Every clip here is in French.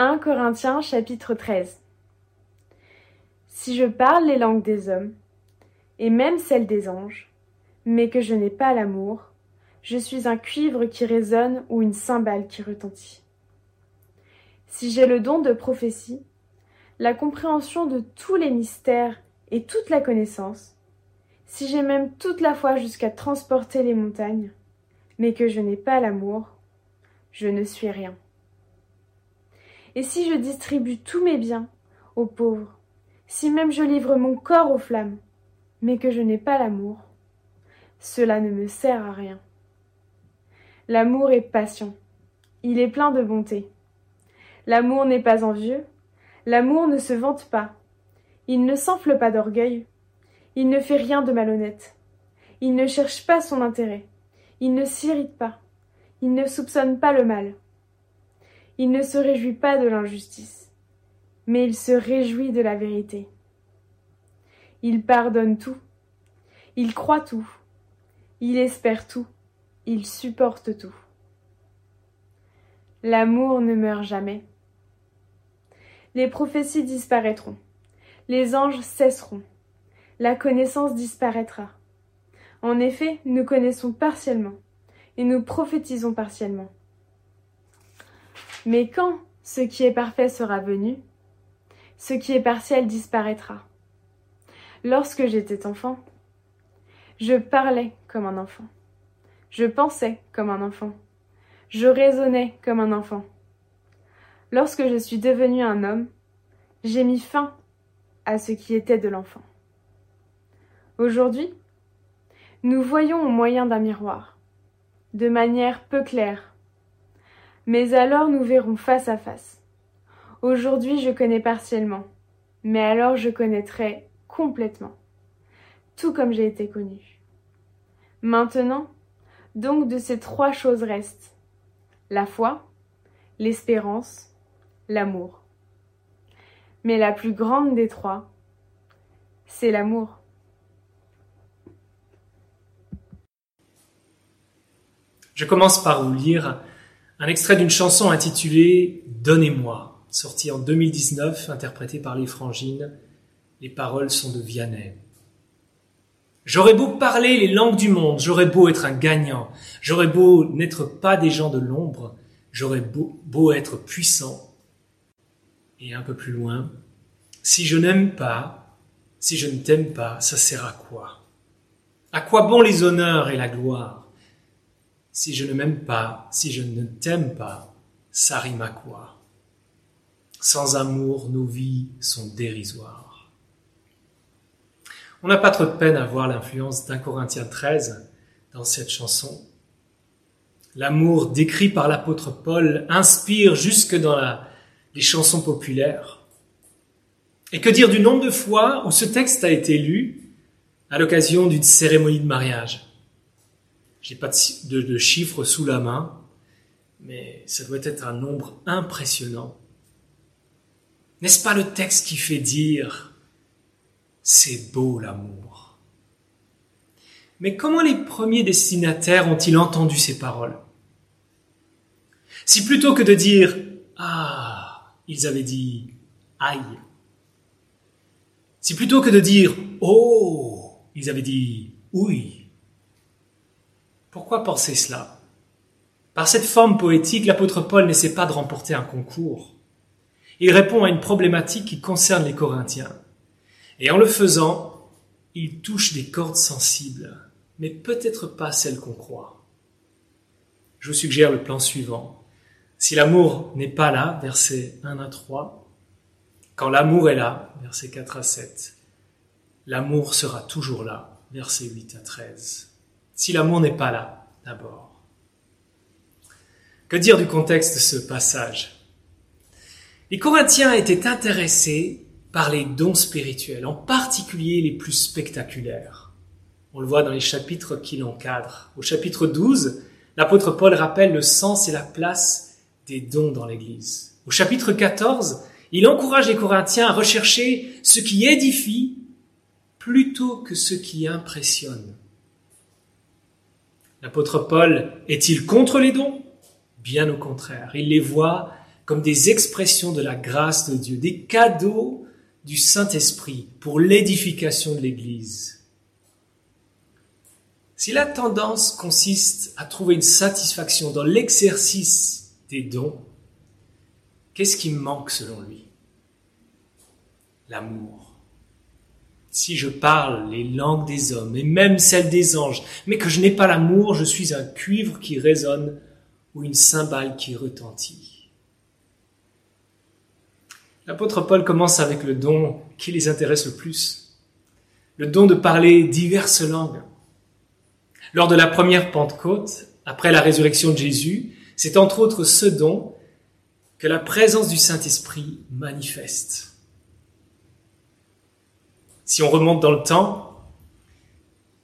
1 Corinthiens chapitre 13 Si je parle les langues des hommes, et même celles des anges, mais que je n'ai pas l'amour, je suis un cuivre qui résonne ou une cymbale qui retentit. Si j'ai le don de prophétie, la compréhension de tous les mystères et toute la connaissance, si j'ai même toute la foi jusqu'à transporter les montagnes, mais que je n'ai pas l'amour, je ne suis rien. Et si je distribue tous mes biens aux pauvres, si même je livre mon corps aux flammes, mais que je n'ai pas l'amour, cela ne me sert à rien. L'amour est patient, il est plein de bonté. L'amour n'est pas envieux, l'amour ne se vante pas, il ne s'enfle pas d'orgueil, il ne fait rien de malhonnête, il ne cherche pas son intérêt, il ne s'irrite pas, il ne soupçonne pas le mal, il ne se réjouit pas de l'injustice, mais il se réjouit de la vérité. Il pardonne tout, il croit tout, il espère tout, il supporte tout. L'amour ne meurt jamais. Les prophéties disparaîtront, les anges cesseront, la connaissance disparaîtra. En effet, nous connaissons partiellement, et nous prophétisons partiellement. Mais quand ce qui est parfait sera venu, ce qui est partiel disparaîtra. Lorsque j'étais enfant, je parlais comme un enfant. Je pensais comme un enfant. Je raisonnais comme un enfant. Lorsque je suis devenu un homme, j'ai mis fin à ce qui était de l'enfant. Aujourd'hui, nous voyons au moyen d'un miroir, de manière peu claire. Mais alors nous verrons face à face. Aujourd'hui je connais partiellement, mais alors je connaîtrai complètement, tout comme j'ai été connu. Maintenant, donc de ces trois choses restent la foi, l'espérance, l'amour. Mais la plus grande des trois, c'est l'amour. Je commence par vous lire un extrait d'une chanson intitulée Donnez-moi, sortie en 2019, interprétée par les Frangines. Les paroles sont de Vianney. J'aurais beau parler les langues du monde, j'aurais beau être un gagnant, j'aurais beau n'être pas des gens de l'ombre, j'aurais beau, beau être puissant. Et un peu plus loin, si je n'aime pas, si je ne t'aime pas, ça sert à quoi? À quoi bon les honneurs et la gloire? Si je ne m'aime pas, si je ne t'aime pas, ça rime à quoi Sans amour, nos vies sont dérisoires. On n'a pas trop de peine à voir l'influence d'un Corinthiens 13 dans cette chanson. L'amour décrit par l'apôtre Paul inspire jusque dans les chansons populaires. Et que dire du nombre de fois où ce texte a été lu à l'occasion d'une cérémonie de mariage? J'ai pas de, chiffres sous la main, mais ça doit être un nombre impressionnant. N'est-ce pas le texte qui fait dire c'est beau l'amour? Mais comment les premiers destinataires ont-ils entendu ces paroles? Si plutôt que de dire Ah, ils avaient dit Aïe. Si plutôt que de dire Oh, ils avaient dit Oui. Pourquoi penser cela? Par cette forme poétique, l'apôtre Paul n'essaie pas de remporter un concours. Il répond à une problématique qui concerne les Corinthiens. Et en le faisant, il touche des cordes sensibles, mais peut-être pas celles qu'on croit. Je vous suggère le plan suivant. Si l'amour n'est pas là, verset 1 à 3, quand l'amour est là, verset 4 à 7, l'amour sera toujours là, verset 8 à 13. Si l'amour n'est pas là, d'abord. Que dire du contexte de ce passage? Les Corinthiens étaient intéressés par les dons spirituels, en particulier les plus spectaculaires. On le voit dans les chapitres qui l'encadrent. Au chapitre 12, l'apôtre Paul rappelle le sens et la place des dons dans l'Église. Au chapitre 14, il encourage les Corinthiens à rechercher ce qui édifie plutôt que ce qui impressionne. L'apôtre Paul est-il contre les dons? Bien au contraire, il les voit comme des expressions de la grâce de Dieu, des cadeaux du Saint-Esprit pour l'édification de l'Église. Si la tendance consiste à trouver une satisfaction dans l'exercice des dons, qu'est-ce qui manque selon lui? L'amour. Si je parle les langues des hommes et même celles des anges, mais que je n'ai pas l'amour, je suis un cuivre qui résonne ou une cymbale qui retentit. L'apôtre Paul commence avec le don qui les intéresse le plus, le don de parler diverses langues. Lors de la première Pentecôte, après la résurrection de Jésus, c'est entre autres ce don que la présence du Saint-Esprit manifeste. Si on remonte dans le temps,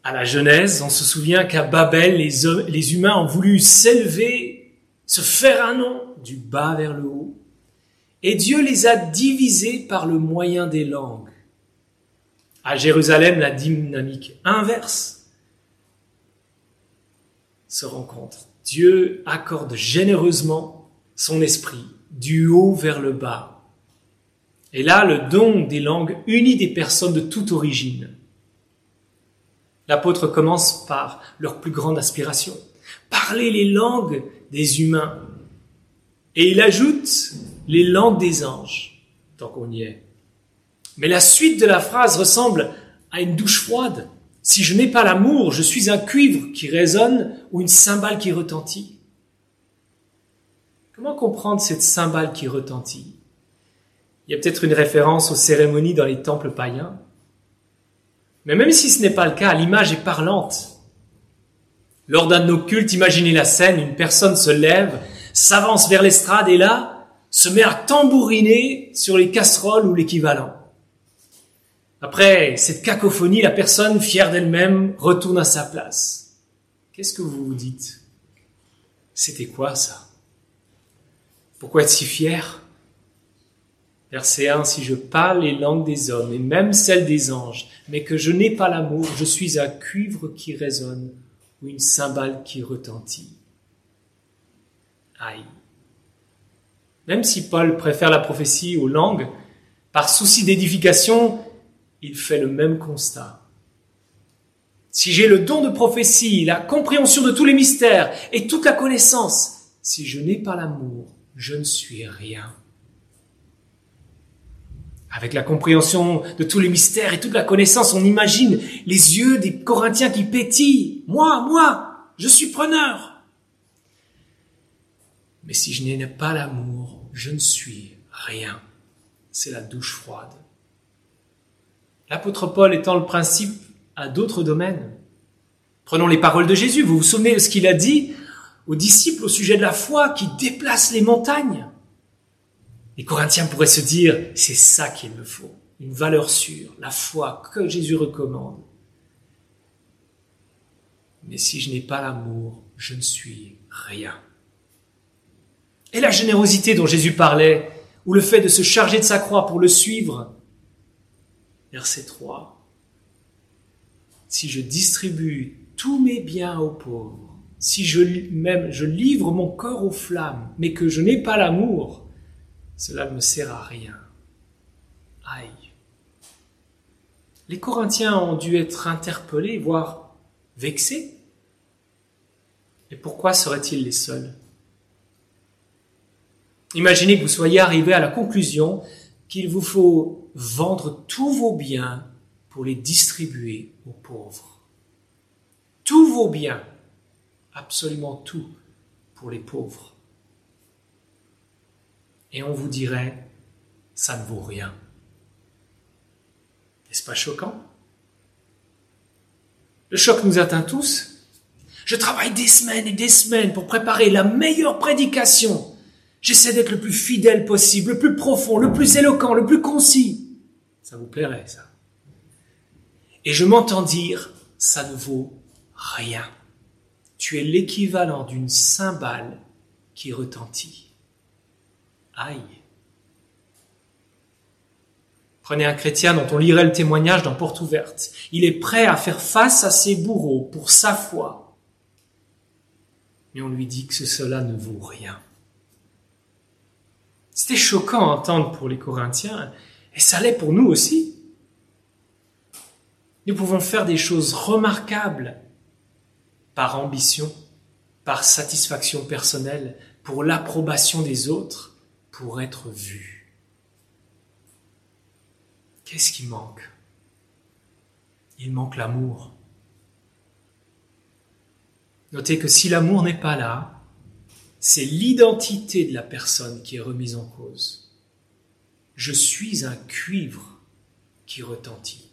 à la Genèse, on se souvient qu'à Babel, les, humains ont voulu s'élever, se faire un nom du bas vers le haut, et Dieu les a divisés par le moyen des langues. À Jérusalem, la dynamique inverse se rencontre. Dieu accorde généreusement son esprit du haut vers le bas et là, le don des langues unit des personnes de toute origine. L'apôtre commence par leur plus grande aspiration, parler les langues des humains. Et il ajoute les langues des anges, tant qu'on y est. Mais la suite de la phrase ressemble à une douche froide. Si je n'ai pas l'amour, je suis un cuivre qui résonne ou une cymbale qui retentit. Comment comprendre cette cymbale qui retentit? Il y a peut-être une référence aux cérémonies dans les temples païens. Mais même si ce n'est pas le cas, l'image est parlante. Lors d'un de nos imaginez la scène, une personne se lève, s'avance vers l'estrade et là, se met à tambouriner sur les casseroles ou l'équivalent. Après cette cacophonie, la personne, fière d'elle-même, retourne à sa place. Qu'est-ce que vous vous dites? C'était quoi ça? Pourquoi être si fier Verset 1, si je parle les langues des hommes et même celles des anges, mais que je n'ai pas l'amour, je suis un cuivre qui résonne ou une cymbale qui retentit. Aïe. Même si Paul préfère la prophétie aux langues, par souci d'édification, il fait le même constat. Si j'ai le don de prophétie, la compréhension de tous les mystères et toute la connaissance, si je n'ai pas l'amour, je ne suis rien avec la compréhension de tous les mystères et toute la connaissance, on imagine les yeux des Corinthiens qui pétillent. Moi, moi, je suis preneur. Mais si je n'ai pas l'amour, je ne suis rien. C'est la douche froide. L'apôtre Paul étend le principe à d'autres domaines. Prenons les paroles de Jésus. Vous vous souvenez de ce qu'il a dit aux disciples au sujet de la foi qui déplace les montagnes? Les Corinthiens pourraient se dire, c'est ça qu'il me faut, une valeur sûre, la foi que Jésus recommande. Mais si je n'ai pas l'amour, je ne suis rien. Et la générosité dont Jésus parlait, ou le fait de se charger de sa croix pour le suivre. Verset 3. Si je distribue tous mes biens aux pauvres, si je, même je livre mon corps aux flammes, mais que je n'ai pas l'amour, cela ne me sert à rien. Aïe. Les Corinthiens ont dû être interpellés, voire vexés. Et pourquoi seraient-ils les seuls? Imaginez que vous soyez arrivé à la conclusion qu'il vous faut vendre tous vos biens pour les distribuer aux pauvres. Tous vos biens, absolument tout, pour les pauvres et on vous dirait ça ne vaut rien. N'est-ce pas choquant? Le choc nous atteint tous. Je travaille des semaines et des semaines pour préparer la meilleure prédication. J'essaie d'être le plus fidèle possible, le plus profond, le plus éloquent, le plus concis. Ça vous plairait, ça. Et je m'entends dire, ça ne vaut rien. Tu es l'équivalent d'une cymbale qui retentit. Aïe. Prenez un chrétien dont on lirait le témoignage dans Porte ouverte. Il est prêt à faire face à ses bourreaux pour sa foi. Mais on lui dit que cela ne vaut rien. C'était choquant à entendre pour les Corinthiens, et ça l'est pour nous aussi. Nous pouvons faire des choses remarquables par ambition, par satisfaction personnelle, pour l'approbation des autres, pour être vus. Qu'est-ce qui manque? Il manque l'amour. Notez que si l'amour n'est pas là, c'est l'identité de la personne qui est remise en cause. Je suis un cuivre qui retentit.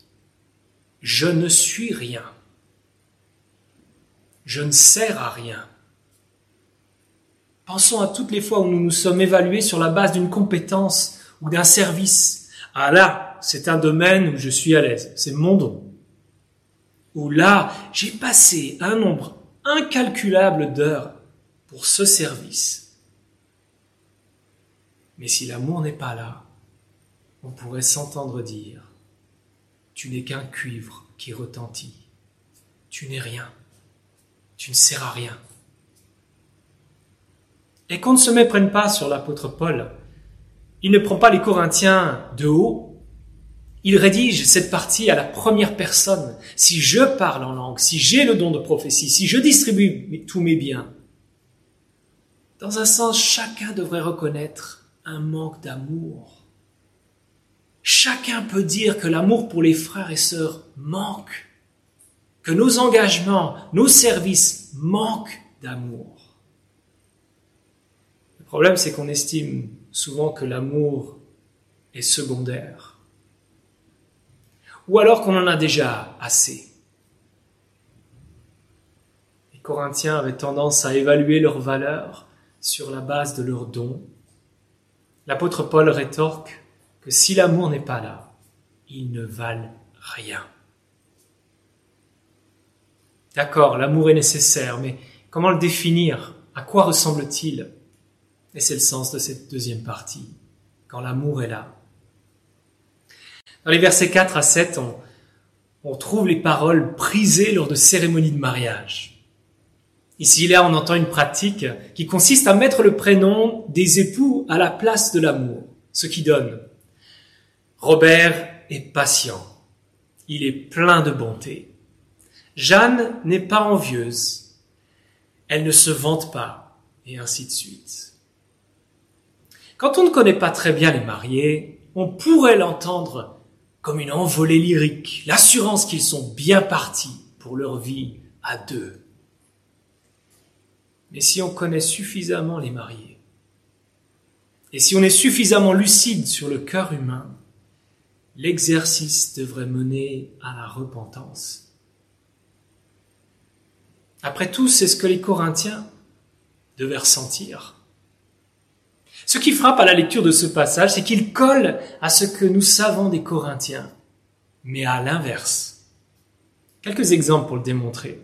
Je ne suis rien. Je ne sers à rien. Pensons à toutes les fois où nous nous sommes évalués sur la base d'une compétence ou d'un service. Ah là, c'est un domaine où je suis à l'aise, c'est mon don. Ou là, j'ai passé un nombre incalculable d'heures pour ce service. Mais si l'amour n'est pas là, on pourrait s'entendre dire, tu n'es qu'un cuivre qui retentit, tu n'es rien, tu ne sers à rien. Et qu'on ne se méprenne pas sur l'apôtre Paul. Il ne prend pas les Corinthiens de haut. Il rédige cette partie à la première personne. Si je parle en langue, si j'ai le don de prophétie, si je distribue tous mes biens, dans un sens, chacun devrait reconnaître un manque d'amour. Chacun peut dire que l'amour pour les frères et sœurs manque, que nos engagements, nos services manquent d'amour. Problème, c'est qu'on estime souvent que l'amour est secondaire. Ou alors qu'on en a déjà assez. Les Corinthiens avaient tendance à évaluer leur valeur sur la base de leurs dons. L'apôtre Paul rétorque que si l'amour n'est pas là, ils ne valent rien. D'accord, l'amour est nécessaire, mais comment le définir? À quoi ressemble-t-il? Et c'est le sens de cette deuxième partie, quand l'amour est là. Dans les versets 4 à 7, on, trouve les paroles prisées lors de cérémonies de mariage. Ici, là, on entend une pratique qui consiste à mettre le prénom des époux à la place de l'amour, ce qui donne. Robert est patient. Il est plein de bonté. Jeanne n'est pas envieuse. Elle ne se vante pas, et ainsi de suite. Quand on ne connaît pas très bien les mariés, on pourrait l'entendre comme une envolée lyrique, l'assurance qu'ils sont bien partis pour leur vie à deux. Mais si on connaît suffisamment les mariés, et si on est suffisamment lucide sur le cœur humain, l'exercice devrait mener à la repentance. Après tout, c'est ce que les Corinthiens devaient ressentir. Ce qui frappe à la lecture de ce passage, c'est qu'il colle à ce que nous savons des Corinthiens, mais à l'inverse. Quelques exemples pour le démontrer.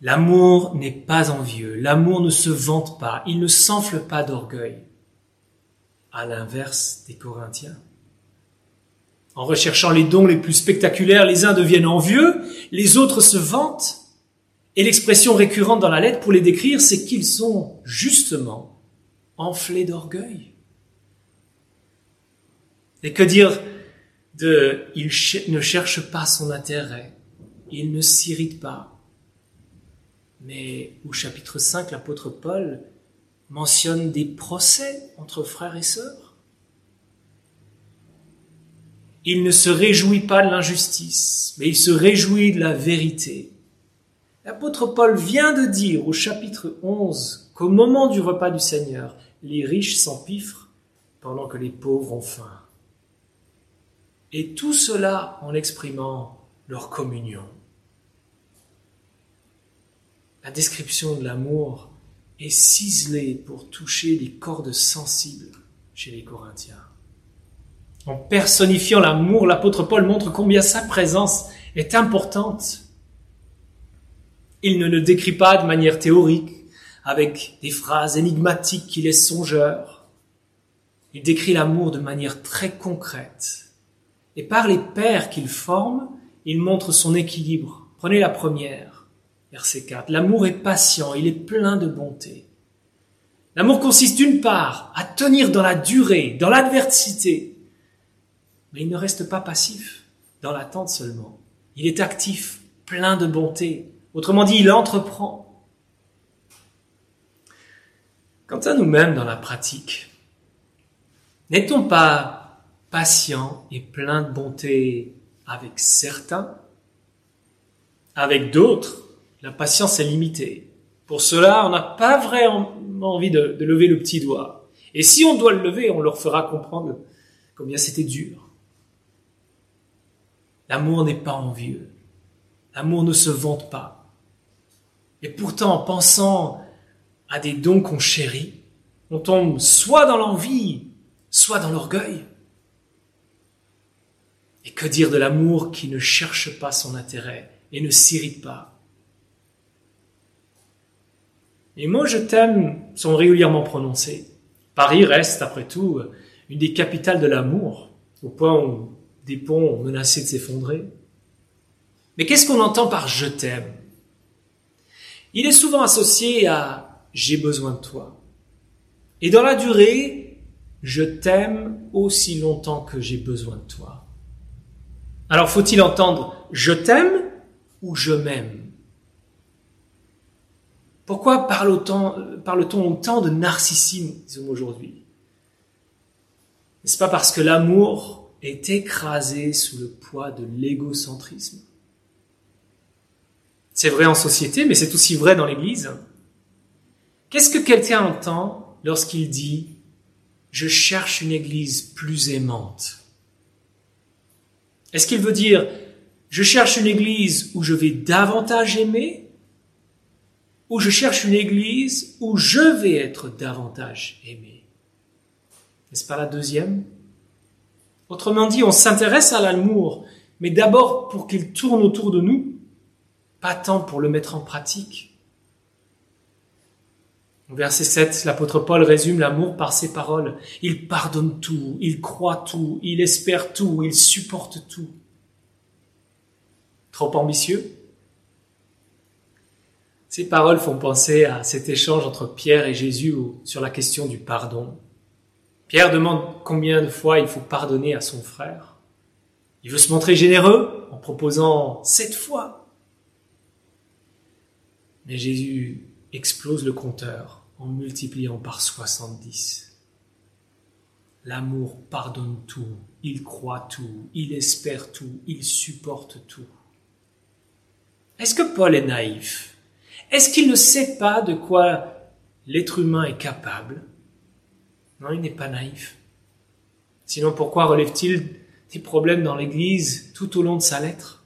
L'amour n'est pas envieux, l'amour ne se vante pas, il ne s'enfle pas d'orgueil. À l'inverse des Corinthiens. En recherchant les dons les plus spectaculaires, les uns deviennent envieux, les autres se vantent. Et l'expression récurrente dans la lettre pour les décrire, c'est qu'ils sont justement enflé d'orgueil. Et que dire de il ne cherche pas son intérêt, il ne s'irrite pas. Mais au chapitre 5, l'apôtre Paul mentionne des procès entre frères et sœurs. Il ne se réjouit pas de l'injustice, mais il se réjouit de la vérité. L'apôtre Paul vient de dire au chapitre 11 qu'au moment du repas du Seigneur, les riches s'empiffrent pendant que les pauvres ont faim. Et tout cela en exprimant leur communion. La description de l'amour est ciselée pour toucher les cordes sensibles chez les Corinthiens. En personnifiant l'amour, l'apôtre Paul montre combien sa présence est importante. Il ne le décrit pas de manière théorique, avec des phrases énigmatiques qui laissent songeur. Il décrit l'amour de manière très concrète. Et par les paires qu'il forme, il montre son équilibre. Prenez la première, verset 4. L'amour est patient, il est plein de bonté. L'amour consiste d'une part à tenir dans la durée, dans l'adversité, mais il ne reste pas passif, dans l'attente seulement. Il est actif, plein de bonté. Autrement dit, il entreprend. Quant à nous-mêmes dans la pratique, n'est-on pas patient et plein de bonté avec certains? Avec d'autres, la patience est limitée. Pour cela, on n'a pas vraiment envie de, lever le petit doigt. Et si on doit le lever, on leur fera comprendre combien c'était dur. L'amour n'est pas envieux. L'amour ne se vante pas. Et pourtant, en pensant à des dons qu'on chérit, on tombe soit dans l'envie, soit dans l'orgueil. Et que dire de l'amour qui ne cherche pas son intérêt et ne s'irrite pas? Les mots je t'aime sont régulièrement prononcés. Paris reste, après tout, une des capitales de l'amour, au point où des ponts ont menacé de s'effondrer. Mais qu'est-ce qu'on entend par je t'aime? Il est souvent associé à j'ai besoin de toi. Et dans la durée, je t'aime aussi longtemps que j'ai besoin de toi. Alors faut-il entendre je t'aime ou je m'aime? Pourquoi parle-t-on autant de narcissisme aujourd'hui? N'est-ce pas parce que l'amour est écrasé sous le poids de l'égocentrisme? C'est vrai en société, mais c'est aussi vrai dans l'Église. Qu'est-ce que quelqu'un entend lorsqu'il dit ⁇ Je cherche une Église plus aimante ?⁇ Est-ce qu'il veut dire ⁇ Je cherche une Église où je vais davantage aimer? Où je cherche une église où je vais être davantage aimé? N'est-ce pas la deuxième? Autrement dit, on s'intéresse à l'amour, mais d'abord pour qu'il tourne autour de nous, pas tant pour le mettre en pratique. Verset 7, l'apôtre Paul résume l'amour par ces paroles. Il pardonne tout, il croit tout, il espère tout, il supporte tout. Trop ambitieux ces paroles font penser à cet échange entre Pierre et Jésus sur la question du pardon. Pierre demande combien de fois il faut pardonner à son frère. Il veut se montrer généreux en proposant sept fois. Mais Jésus explose le compteur en multipliant par soixante-dix. L'amour pardonne tout, il croit tout, il espère tout, il supporte tout. Est-ce que Paul est naïf? Est-ce qu'il ne sait pas de quoi l'être humain est capable? Non, il n'est pas naïf. Sinon, pourquoi relève-t-il des problèmes dans l'Église tout au long de sa lettre?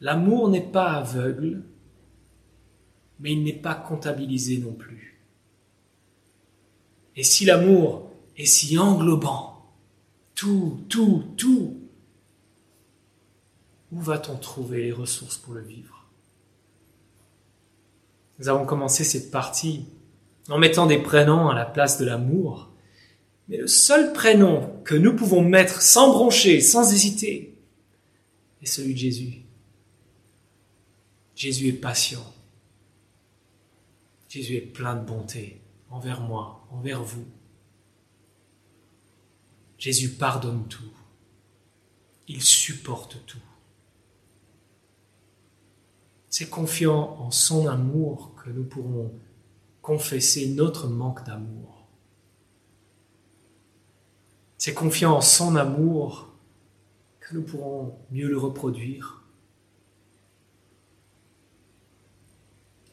L'amour n'est pas aveugle, mais il n'est pas comptabilisé non plus. Et si l'amour est si englobant, tout, tout, tout, où va-t-on trouver les ressources pour le vivre? Nous avons commencé cette partie en mettant des prénoms à la place de l'amour. Mais le seul prénom que nous pouvons mettre sans broncher, sans hésiter, est celui de Jésus. Jésus est patient. Jésus est plein de bonté envers moi, envers vous. Jésus pardonne tout. Il supporte tout. C'est confiant en son amour que nous pourrons confesser notre manque d'amour. C'est confiant en son amour que nous pourrons mieux le reproduire.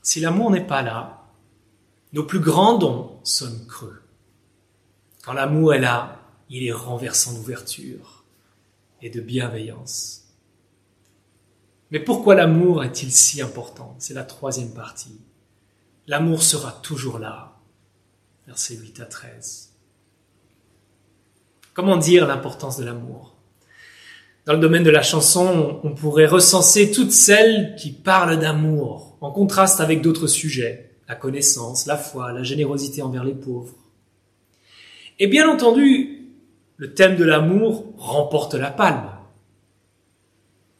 Si l'amour n'est pas là, nos plus grands dons sonnent creux. Quand l'amour est là, il est renversant d'ouverture et de bienveillance. Mais pourquoi l'amour est-il si important? C'est la troisième partie. L'amour sera toujours là. Versets 8 à 13. Comment dire l'importance de l'amour? Dans le domaine de la chanson, on pourrait recenser toutes celles qui parlent d'amour, en contraste avec d'autres sujets, la connaissance, la foi, la générosité envers les pauvres. Et bien entendu, le thème de l'amour remporte la palme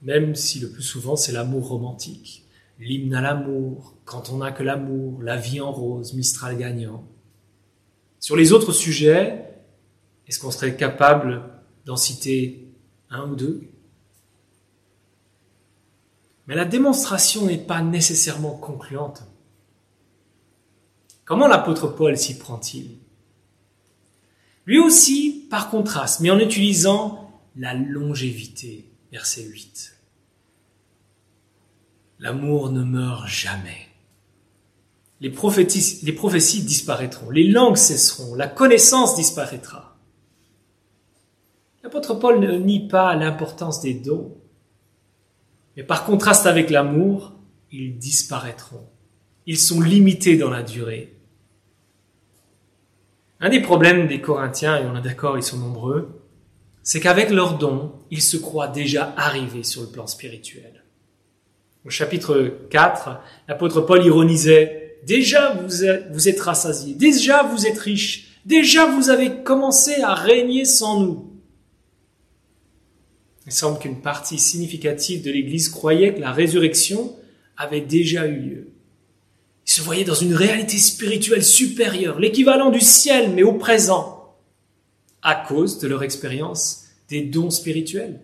même si le plus souvent c'est l'amour romantique, l'hymne à l'amour, quand on n'a que l'amour, la vie en rose, Mistral gagnant. Sur les autres sujets, est-ce qu'on serait capable d'en citer un ou deux? Mais la démonstration n'est pas nécessairement concluante. Comment l'apôtre Paul s'y prend-il? Lui aussi, par contraste, mais en utilisant la longévité, verset 8. L'amour ne meurt jamais. Les prophéties, les prophéties disparaîtront, les langues cesseront, la connaissance disparaîtra. L'apôtre Paul ne nie pas l'importance des dons, mais par contraste avec l'amour, ils disparaîtront. Ils sont limités dans la durée. Un des problèmes des Corinthiens, et on est d'accord, ils sont nombreux, c'est qu'avec leurs dons, ils se croient déjà arrivés sur le plan spirituel. Au chapitre 4, l'apôtre Paul ironisait, déjà vous êtes, vous êtes rassasiés, déjà vous êtes riches, déjà vous avez commencé à régner sans nous. Il semble qu'une partie significative de l'Église croyait que la résurrection avait déjà eu lieu. Ils se voyaient dans une réalité spirituelle supérieure, l'équivalent du ciel, mais au présent, à cause de leur expérience des dons spirituels.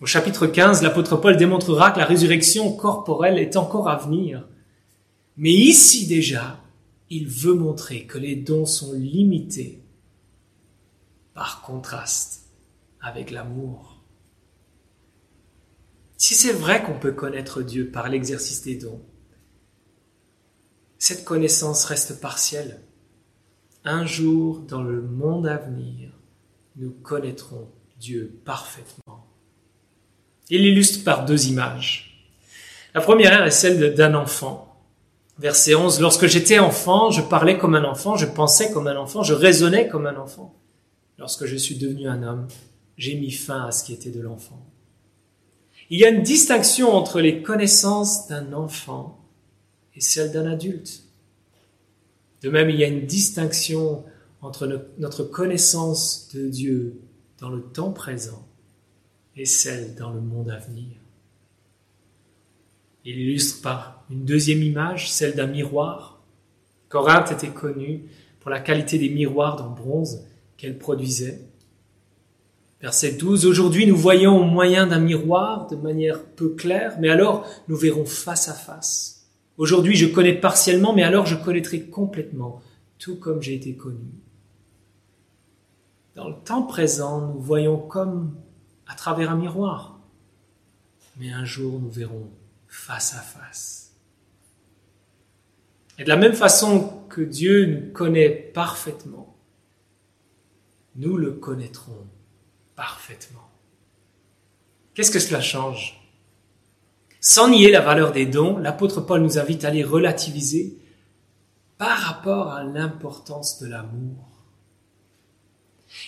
Au chapitre 15, l'apôtre Paul démontrera que la résurrection corporelle est encore à venir. Mais ici déjà, il veut montrer que les dons sont limités par contraste avec l'amour. Si c'est vrai qu'on peut connaître Dieu par l'exercice des dons, cette connaissance reste partielle. Un jour, dans le monde à venir, nous connaîtrons Dieu parfaitement. Il l'illustre par deux images. La première est celle d'un enfant. Verset 11, Lorsque j'étais enfant, je parlais comme un enfant, je pensais comme un enfant, je raisonnais comme un enfant. Lorsque je suis devenu un homme, j'ai mis fin à ce qui était de l'enfant. Il y a une distinction entre les connaissances d'un enfant et celles d'un adulte. De même, il y a une distinction entre notre connaissance de Dieu dans le temps présent et celle dans le monde à venir. Il illustre par une deuxième image, celle d'un miroir. Corinthe était connue pour la qualité des miroirs en bronze qu'elle produisait. Verset 12, Aujourd'hui nous voyons au moyen d'un miroir de manière peu claire, mais alors nous verrons face à face. Aujourd'hui je connais partiellement, mais alors je connaîtrai complètement, tout comme j'ai été connu. Dans le temps présent, nous voyons comme à travers un miroir. Mais un jour, nous verrons face à face. Et de la même façon que Dieu nous connaît parfaitement, nous le connaîtrons parfaitement. Qu'est-ce que cela change? Sans nier la valeur des dons, l'apôtre Paul nous invite à les relativiser par rapport à l'importance de l'amour.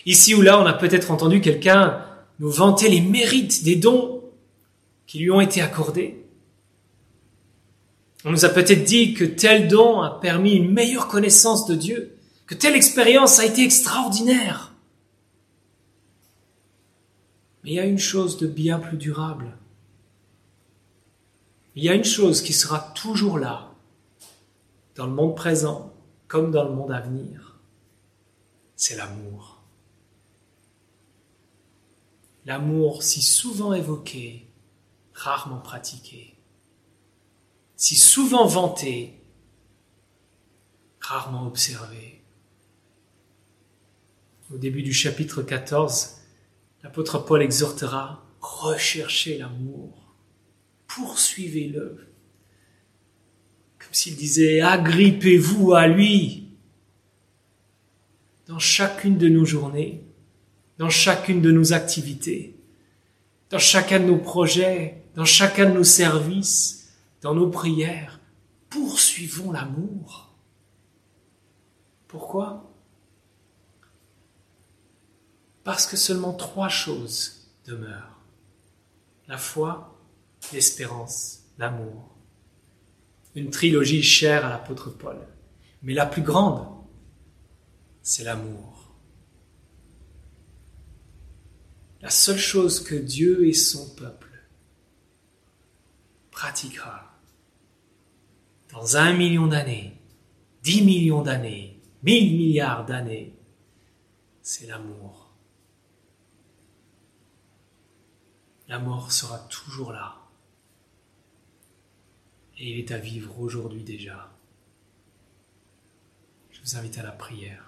Ici ou là, on a peut-être entendu quelqu'un nous vanter les mérites des dons qui lui ont été accordés. On nous a peut-être dit que tel don a permis une meilleure connaissance de Dieu, que telle expérience a été extraordinaire. Mais il y a une chose de bien plus durable. Il y a une chose qui sera toujours là, dans le monde présent comme dans le monde à venir. C'est l'amour l'amour si souvent évoqué, rarement pratiqué, si souvent vanté, rarement observé. Au début du chapitre 14, l'apôtre Paul exhortera, recherchez l'amour, poursuivez-le, comme s'il disait, agrippez-vous à lui dans chacune de nos journées dans chacune de nos activités, dans chacun de nos projets, dans chacun de nos services, dans nos prières. Poursuivons l'amour. Pourquoi? Parce que seulement trois choses demeurent. La foi, l'espérance, l'amour. Une trilogie chère à l'apôtre Paul. Mais la plus grande, c'est l'amour. la seule chose que Dieu et son peuple pratiquera dans un million d'années, dix millions d'années, mille milliards d'années, c'est l'amour. L'amour sera toujours là. Et il est à vivre aujourd'hui déjà. Je vous invite à la prière.